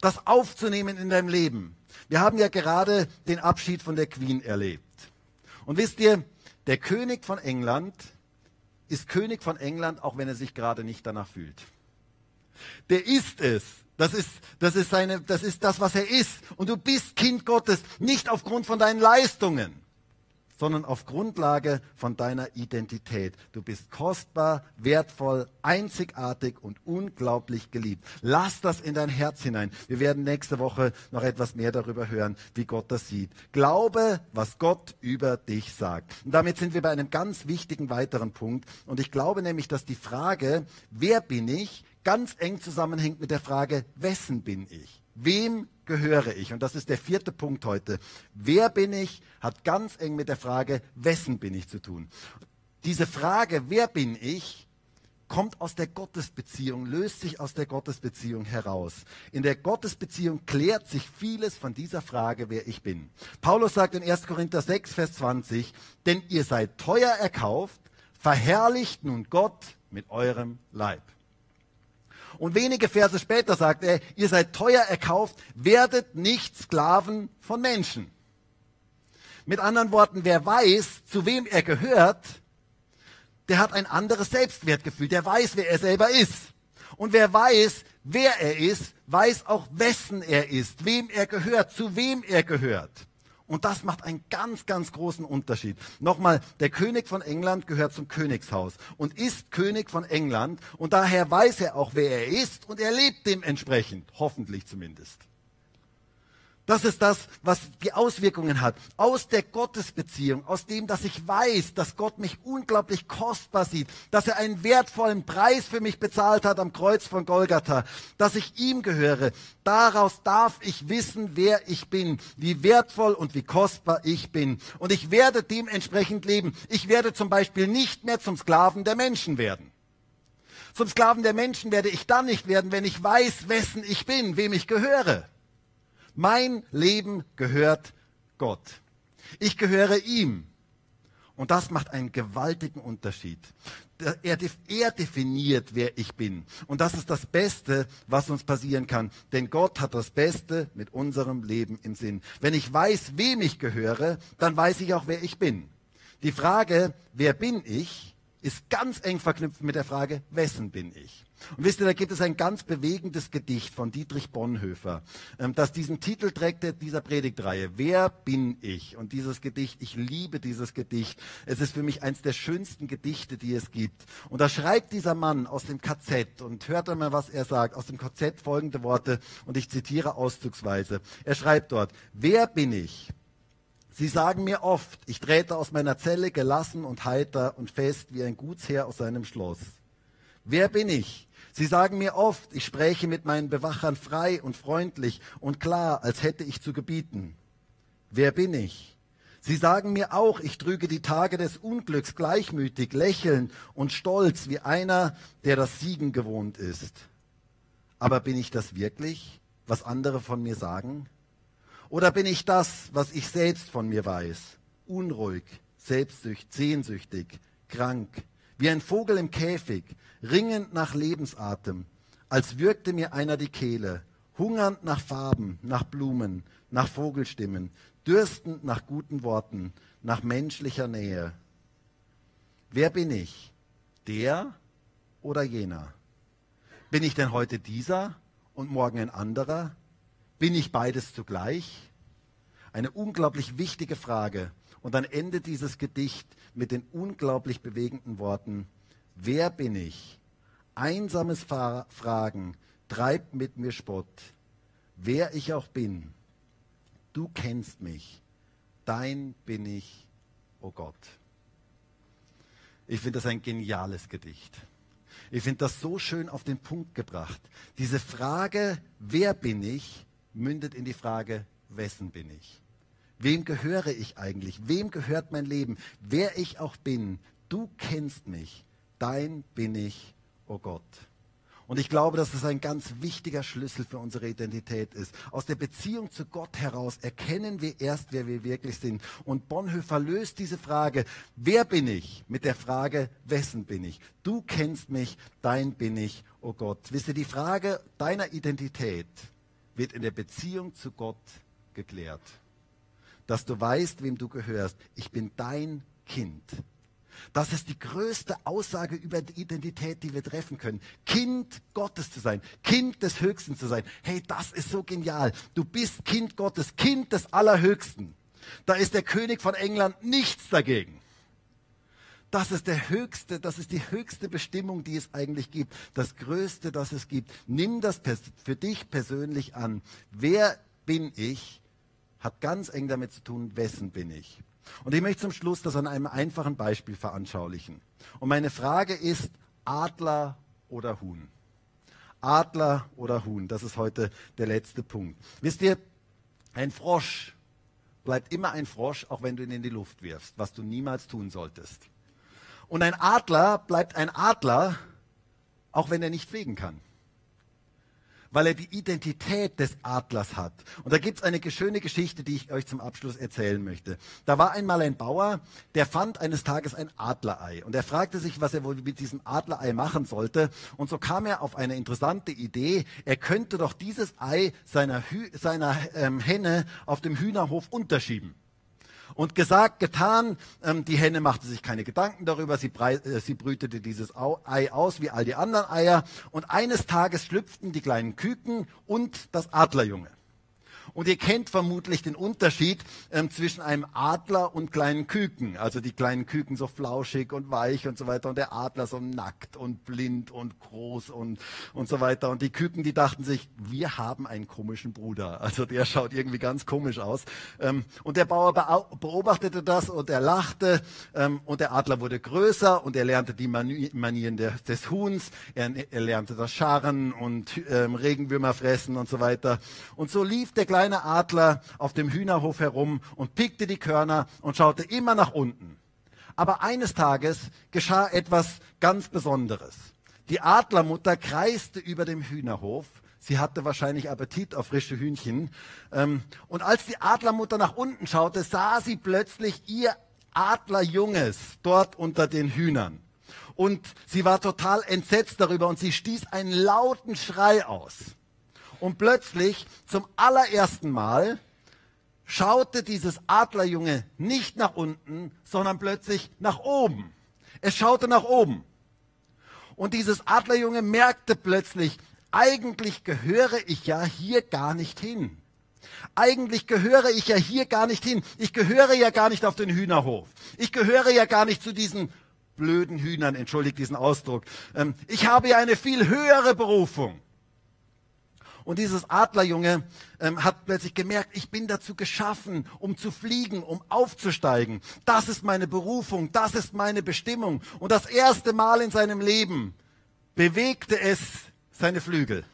das aufzunehmen in deinem Leben. Wir haben ja gerade den Abschied von der Queen erlebt. Und wisst ihr, der König von England ist König von England, auch wenn er sich gerade nicht danach fühlt. Der ist es. Das ist, das ist seine, das ist das, was er ist. Und du bist Kind Gottes nicht aufgrund von deinen Leistungen sondern auf Grundlage von deiner Identität. Du bist kostbar, wertvoll, einzigartig und unglaublich geliebt. Lass das in dein Herz hinein. Wir werden nächste Woche noch etwas mehr darüber hören, wie Gott das sieht. Glaube, was Gott über dich sagt. Und damit sind wir bei einem ganz wichtigen weiteren Punkt. Und ich glaube nämlich, dass die Frage, wer bin ich, ganz eng zusammenhängt mit der Frage, wessen bin ich? Wem gehöre ich? Und das ist der vierte Punkt heute. Wer bin ich, hat ganz eng mit der Frage, wessen bin ich zu tun. Diese Frage, wer bin ich, kommt aus der Gottesbeziehung, löst sich aus der Gottesbeziehung heraus. In der Gottesbeziehung klärt sich vieles von dieser Frage, wer ich bin. Paulus sagt in 1. Korinther 6, Vers 20, denn ihr seid teuer erkauft, verherrlicht nun Gott mit eurem Leib. Und wenige Verse später sagt er, ihr seid teuer erkauft, werdet nicht Sklaven von Menschen. Mit anderen Worten, wer weiß, zu wem er gehört, der hat ein anderes Selbstwertgefühl, der weiß, wer er selber ist. Und wer weiß, wer er ist, weiß auch, wessen er ist, wem er gehört, zu wem er gehört. Und das macht einen ganz, ganz großen Unterschied. Nochmal, der König von England gehört zum Königshaus und ist König von England und daher weiß er auch, wer er ist und er lebt dementsprechend, hoffentlich zumindest. Das ist das, was die Auswirkungen hat. Aus der Gottesbeziehung, aus dem, dass ich weiß, dass Gott mich unglaublich kostbar sieht, dass er einen wertvollen Preis für mich bezahlt hat am Kreuz von Golgatha, dass ich ihm gehöre. Daraus darf ich wissen, wer ich bin, wie wertvoll und wie kostbar ich bin. Und ich werde dementsprechend leben. Ich werde zum Beispiel nicht mehr zum Sklaven der Menschen werden. Zum Sklaven der Menschen werde ich dann nicht werden, wenn ich weiß, wessen ich bin, wem ich gehöre. Mein Leben gehört Gott. Ich gehöre ihm. Und das macht einen gewaltigen Unterschied. Er, er, definiert, wer ich bin. Und das ist das Beste, was uns passieren kann. Denn Gott hat das Beste mit unserem Leben im Sinn. Wenn ich weiß, wem ich gehöre, dann weiß ich auch, wer ich bin. Die Frage, wer bin ich, ist ganz eng verknüpft mit der Frage, wessen bin ich? Und wisst ihr, da gibt es ein ganz bewegendes Gedicht von Dietrich Bonhoeffer, ähm, das diesen Titel trägt dieser Predigtreihe. Wer bin ich? Und dieses Gedicht, ich liebe dieses Gedicht. Es ist für mich eines der schönsten Gedichte, die es gibt. Und da schreibt dieser Mann aus dem KZ und hört einmal, was er sagt, aus dem KZ folgende Worte und ich zitiere auszugsweise. Er schreibt dort, wer bin ich? Sie sagen mir oft, ich trete aus meiner Zelle gelassen und heiter und fest wie ein Gutsherr aus seinem Schloss. Wer bin ich? Sie sagen mir oft, ich spräche mit meinen Bewachern frei und freundlich und klar, als hätte ich zu gebieten. Wer bin ich? Sie sagen mir auch, ich trüge die Tage des Unglücks gleichmütig, lächelnd und stolz wie einer, der das Siegen gewohnt ist. Aber bin ich das wirklich, was andere von mir sagen? Oder bin ich das, was ich selbst von mir weiß? Unruhig, selbstsüchtig, sehnsüchtig, krank, wie ein Vogel im Käfig, ringend nach Lebensatem, als würgte mir einer die Kehle, hungernd nach Farben, nach Blumen, nach Vogelstimmen, dürstend nach guten Worten, nach menschlicher Nähe. Wer bin ich? Der oder jener? Bin ich denn heute dieser und morgen ein anderer? Bin ich beides zugleich? Eine unglaublich wichtige Frage. Und dann endet dieses Gedicht mit den unglaublich bewegenden Worten, wer bin ich? Einsames Fragen treibt mit mir Spott. Wer ich auch bin, du kennst mich, dein bin ich, o oh Gott. Ich finde das ein geniales Gedicht. Ich finde das so schön auf den Punkt gebracht. Diese Frage, wer bin ich, mündet in die Frage, wessen bin ich? Wem gehöre ich eigentlich? Wem gehört mein Leben? Wer ich auch bin, du kennst mich. Dein bin ich, o oh Gott. Und ich glaube, dass das ein ganz wichtiger Schlüssel für unsere Identität ist. Aus der Beziehung zu Gott heraus erkennen wir erst, wer wir wirklich sind. Und Bonhoeffer löst diese Frage, wer bin ich, mit der Frage, wessen bin ich? Du kennst mich, dein bin ich, o oh Gott. Wisst ihr, die Frage deiner Identität wird in der Beziehung zu Gott geklärt. Dass du weißt, wem du gehörst. Ich bin dein Kind. Das ist die größte Aussage über die Identität, die wir treffen können. Kind Gottes zu sein, Kind des Höchsten zu sein. Hey, das ist so genial. Du bist Kind Gottes, Kind des Allerhöchsten. Da ist der König von England nichts dagegen. Das ist der höchste, das ist die höchste Bestimmung, die es eigentlich gibt. Das größte, das es gibt. Nimm das für dich persönlich an. Wer bin ich? Hat ganz eng damit zu tun, wessen bin ich? Und ich möchte zum Schluss das an einem einfachen Beispiel veranschaulichen. Und meine Frage ist, Adler oder Huhn? Adler oder Huhn? Das ist heute der letzte Punkt. Wisst ihr, ein Frosch bleibt immer ein Frosch, auch wenn du ihn in die Luft wirfst, was du niemals tun solltest. Und ein Adler bleibt ein Adler, auch wenn er nicht fliegen kann weil er die Identität des Adlers hat. Und da gibt's eine schöne Geschichte, die ich euch zum Abschluss erzählen möchte. Da war einmal ein Bauer, der fand eines Tages ein Adlerei und er fragte sich, was er wohl mit diesem Adlerei machen sollte. Und so kam er auf eine interessante Idee. Er könnte doch dieses Ei seiner, Hü seiner ähm, Henne auf dem Hühnerhof unterschieben. Und gesagt, getan, ähm, die Henne machte sich keine Gedanken darüber, sie, äh, sie brütete dieses Ei aus wie all die anderen Eier. Und eines Tages schlüpften die kleinen Küken und das Adlerjunge. Und ihr kennt vermutlich den Unterschied ähm, zwischen einem Adler und kleinen Küken. Also die kleinen Küken so flauschig und weich und so weiter und der Adler so nackt und blind und groß und, und so weiter. Und die Küken, die dachten sich, wir haben einen komischen Bruder. Also der schaut irgendwie ganz komisch aus. Ähm, und der Bauer beobachtete das und er lachte ähm, und der Adler wurde größer und er lernte die Manieren des Huhns. Er, er lernte das Scharren und ähm, Regenwürmer fressen und so weiter. Und so lief der kleine kleine Adler auf dem Hühnerhof herum und pickte die Körner und schaute immer nach unten. Aber eines Tages geschah etwas ganz Besonderes. Die Adlermutter kreiste über dem Hühnerhof. Sie hatte wahrscheinlich Appetit auf frische Hühnchen. Ähm, und als die Adlermutter nach unten schaute, sah sie plötzlich ihr Adlerjunges dort unter den Hühnern. Und sie war total entsetzt darüber und sie stieß einen lauten Schrei aus. Und plötzlich, zum allerersten Mal, schaute dieses Adlerjunge nicht nach unten, sondern plötzlich nach oben. Es schaute nach oben. Und dieses Adlerjunge merkte plötzlich, eigentlich gehöre ich ja hier gar nicht hin. Eigentlich gehöre ich ja hier gar nicht hin. Ich gehöre ja gar nicht auf den Hühnerhof. Ich gehöre ja gar nicht zu diesen blöden Hühnern, entschuldigt diesen Ausdruck. Ähm, ich habe ja eine viel höhere Berufung. Und dieses Adlerjunge ähm, hat plötzlich gemerkt, ich bin dazu geschaffen, um zu fliegen, um aufzusteigen. Das ist meine Berufung, das ist meine Bestimmung. Und das erste Mal in seinem Leben bewegte es seine Flügel.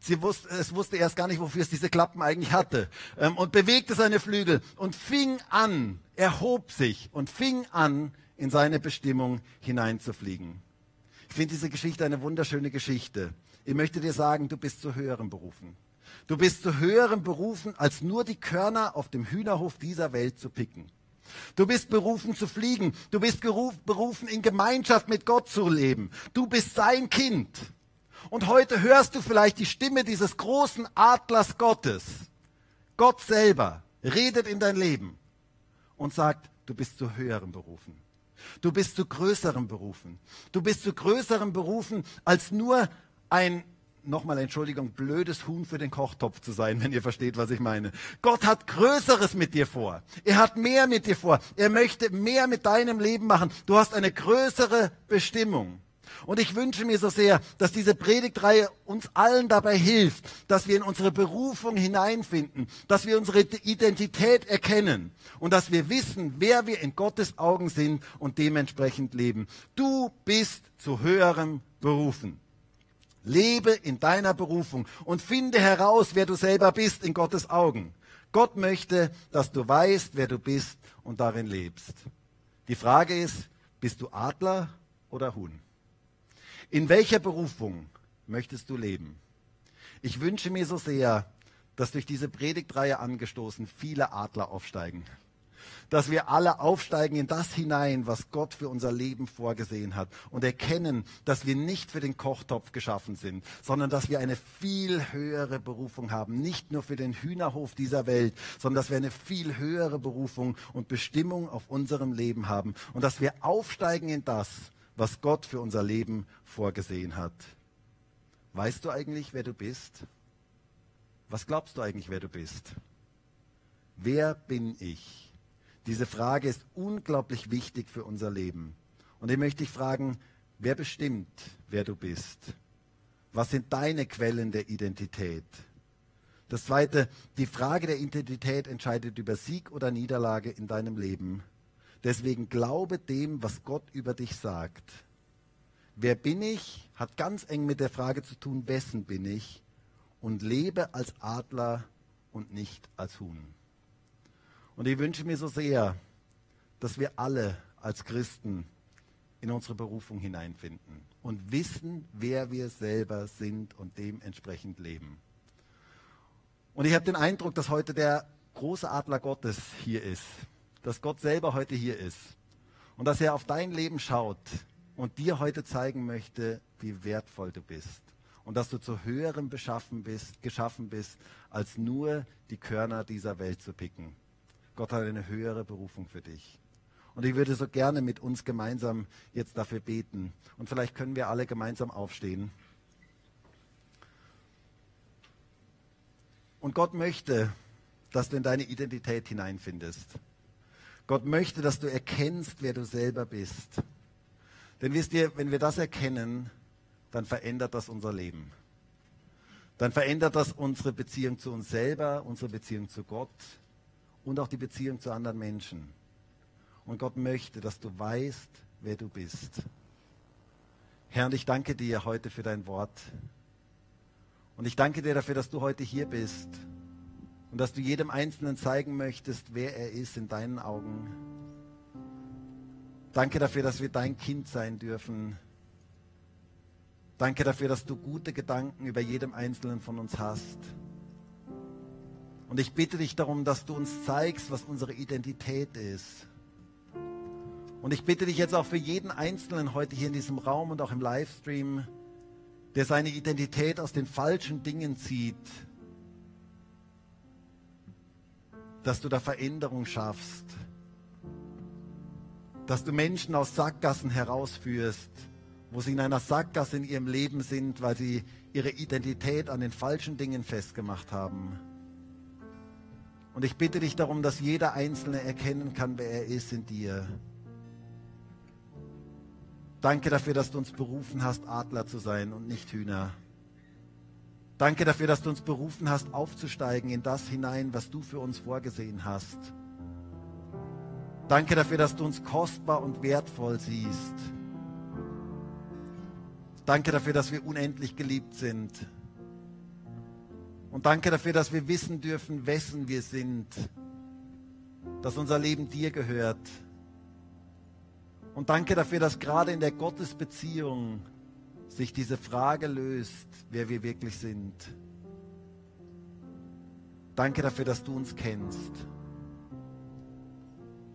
Sie wusste, es wusste erst gar nicht, wofür es diese Klappen eigentlich hatte. Ähm, und bewegte seine Flügel und fing an, erhob sich und fing an, in seine Bestimmung hineinzufliegen. Ich finde diese Geschichte eine wunderschöne Geschichte. Ich möchte dir sagen, du bist zu höheren Berufen. Du bist zu höheren Berufen, als nur die Körner auf dem Hühnerhof dieser Welt zu picken. Du bist berufen zu fliegen. Du bist berufen, in Gemeinschaft mit Gott zu leben. Du bist sein Kind. Und heute hörst du vielleicht die Stimme dieses großen Adlers Gottes. Gott selber redet in dein Leben und sagt, du bist zu höheren Berufen. Du bist zu größeren Berufen. Du bist zu größeren Berufen, als nur ein, nochmal Entschuldigung, blödes Huhn für den Kochtopf zu sein, wenn ihr versteht, was ich meine. Gott hat Größeres mit dir vor. Er hat mehr mit dir vor. Er möchte mehr mit deinem Leben machen. Du hast eine größere Bestimmung. Und ich wünsche mir so sehr, dass diese Predigtreihe uns allen dabei hilft, dass wir in unsere Berufung hineinfinden, dass wir unsere Identität erkennen und dass wir wissen, wer wir in Gottes Augen sind und dementsprechend leben. Du bist zu höherem berufen. Lebe in deiner Berufung und finde heraus, wer du selber bist in Gottes Augen. Gott möchte, dass du weißt, wer du bist und darin lebst. Die Frage ist, bist du Adler oder Huhn? In welcher Berufung möchtest du leben? Ich wünsche mir so sehr, dass durch diese Predigtreihe angestoßen viele Adler aufsteigen dass wir alle aufsteigen in das hinein, was Gott für unser Leben vorgesehen hat und erkennen, dass wir nicht für den Kochtopf geschaffen sind, sondern dass wir eine viel höhere Berufung haben, nicht nur für den Hühnerhof dieser Welt, sondern dass wir eine viel höhere Berufung und Bestimmung auf unserem Leben haben und dass wir aufsteigen in das, was Gott für unser Leben vorgesehen hat. Weißt du eigentlich, wer du bist? Was glaubst du eigentlich, wer du bist? Wer bin ich? Diese Frage ist unglaublich wichtig für unser Leben. Und ich möchte dich fragen, wer bestimmt, wer du bist? Was sind deine Quellen der Identität? Das Zweite, die Frage der Identität entscheidet über Sieg oder Niederlage in deinem Leben. Deswegen glaube dem, was Gott über dich sagt. Wer bin ich, hat ganz eng mit der Frage zu tun, wessen bin ich und lebe als Adler und nicht als Huhn. Und ich wünsche mir so sehr, dass wir alle als Christen in unsere Berufung hineinfinden und wissen, wer wir selber sind und dementsprechend leben. Und ich habe den Eindruck, dass heute der große Adler Gottes hier ist, dass Gott selber heute hier ist und dass er auf dein Leben schaut und dir heute zeigen möchte, wie wertvoll du bist und dass du zu höherem beschaffen bist, geschaffen bist, als nur die Körner dieser Welt zu picken. Gott hat eine höhere Berufung für dich. Und ich würde so gerne mit uns gemeinsam jetzt dafür beten. Und vielleicht können wir alle gemeinsam aufstehen. Und Gott möchte, dass du in deine Identität hineinfindest. Gott möchte, dass du erkennst, wer du selber bist. Denn wisst ihr, wenn wir das erkennen, dann verändert das unser Leben. Dann verändert das unsere Beziehung zu uns selber, unsere Beziehung zu Gott, und auch die Beziehung zu anderen Menschen. Und Gott möchte, dass du weißt, wer du bist. Herr, und ich danke dir heute für dein Wort. Und ich danke dir dafür, dass du heute hier bist und dass du jedem Einzelnen zeigen möchtest, wer er ist in deinen Augen. Danke dafür, dass wir dein Kind sein dürfen. Danke dafür, dass du gute Gedanken über jedem Einzelnen von uns hast. Und ich bitte dich darum, dass du uns zeigst, was unsere Identität ist. Und ich bitte dich jetzt auch für jeden Einzelnen heute hier in diesem Raum und auch im Livestream, der seine Identität aus den falschen Dingen zieht, dass du da Veränderung schaffst, dass du Menschen aus Sackgassen herausführst, wo sie in einer Sackgasse in ihrem Leben sind, weil sie ihre Identität an den falschen Dingen festgemacht haben. Und ich bitte dich darum, dass jeder Einzelne erkennen kann, wer er ist in dir. Danke dafür, dass du uns berufen hast, Adler zu sein und nicht Hühner. Danke dafür, dass du uns berufen hast, aufzusteigen in das hinein, was du für uns vorgesehen hast. Danke dafür, dass du uns kostbar und wertvoll siehst. Danke dafür, dass wir unendlich geliebt sind. Und danke dafür, dass wir wissen dürfen, wessen wir sind, dass unser Leben dir gehört. Und danke dafür, dass gerade in der Gottesbeziehung sich diese Frage löst, wer wir wirklich sind. Danke dafür, dass du uns kennst.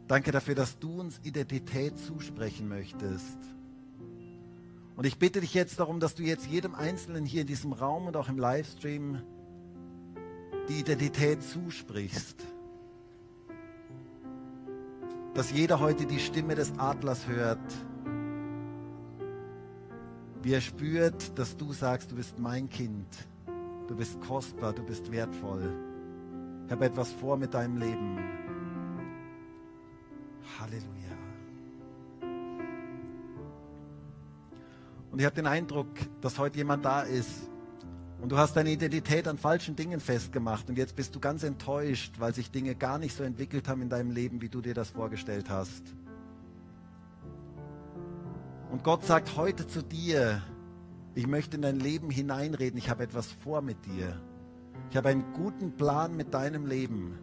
Danke dafür, dass du uns Identität zusprechen möchtest. Und ich bitte dich jetzt darum, dass du jetzt jedem Einzelnen hier in diesem Raum und auch im Livestream die Identität zusprichst. Dass jeder heute die Stimme des Adlers hört, wie er spürt, dass du sagst, du bist mein Kind, du bist kostbar, du bist wertvoll. Ich habe etwas vor mit deinem Leben. Halleluja. Und ich habe den Eindruck, dass heute jemand da ist, und du hast deine Identität an falschen Dingen festgemacht und jetzt bist du ganz enttäuscht, weil sich Dinge gar nicht so entwickelt haben in deinem Leben, wie du dir das vorgestellt hast. Und Gott sagt heute zu dir, ich möchte in dein Leben hineinreden, ich habe etwas vor mit dir. Ich habe einen guten Plan mit deinem Leben.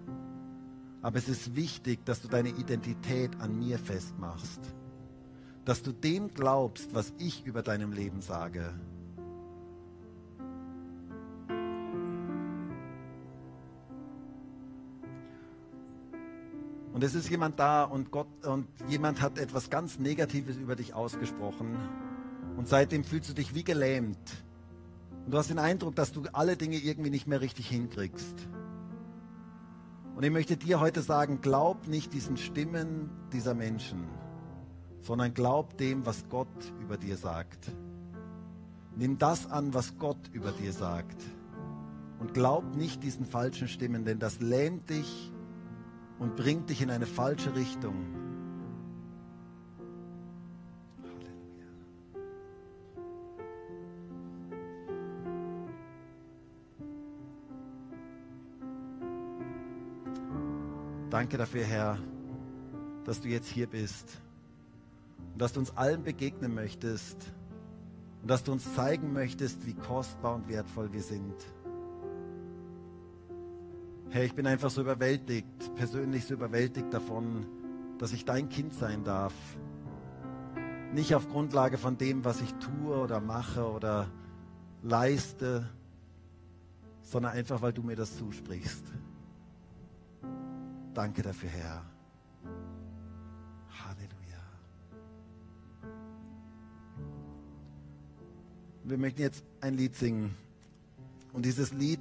Aber es ist wichtig, dass du deine Identität an mir festmachst. Dass du dem glaubst, was ich über deinem Leben sage. Und es ist jemand da und Gott und jemand hat etwas ganz Negatives über dich ausgesprochen. Und seitdem fühlst du dich wie gelähmt. Und du hast den Eindruck, dass du alle Dinge irgendwie nicht mehr richtig hinkriegst. Und ich möchte dir heute sagen, glaub nicht diesen Stimmen dieser Menschen, sondern glaub dem, was Gott über dir sagt. Nimm das an, was Gott über dir sagt. Und glaub nicht diesen falschen Stimmen, denn das lähmt dich und bringt dich in eine falsche Richtung. Danke dafür, Herr, dass du jetzt hier bist und dass du uns allen begegnen möchtest und dass du uns zeigen möchtest, wie kostbar und wertvoll wir sind. Herr, ich bin einfach so überwältigt, persönlich so überwältigt davon, dass ich dein Kind sein darf. Nicht auf Grundlage von dem, was ich tue oder mache oder leiste, sondern einfach, weil du mir das zusprichst. Danke dafür, Herr. Halleluja. Wir möchten jetzt ein Lied singen. Und dieses Lied,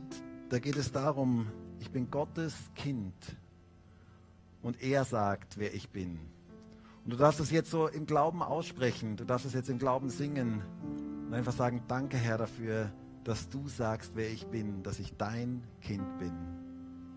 da geht es darum, ich bin Gottes Kind und er sagt, wer ich bin. Und du darfst es jetzt so im Glauben aussprechen, du darfst es jetzt im Glauben singen und einfach sagen, danke Herr dafür, dass du sagst, wer ich bin, dass ich dein Kind bin.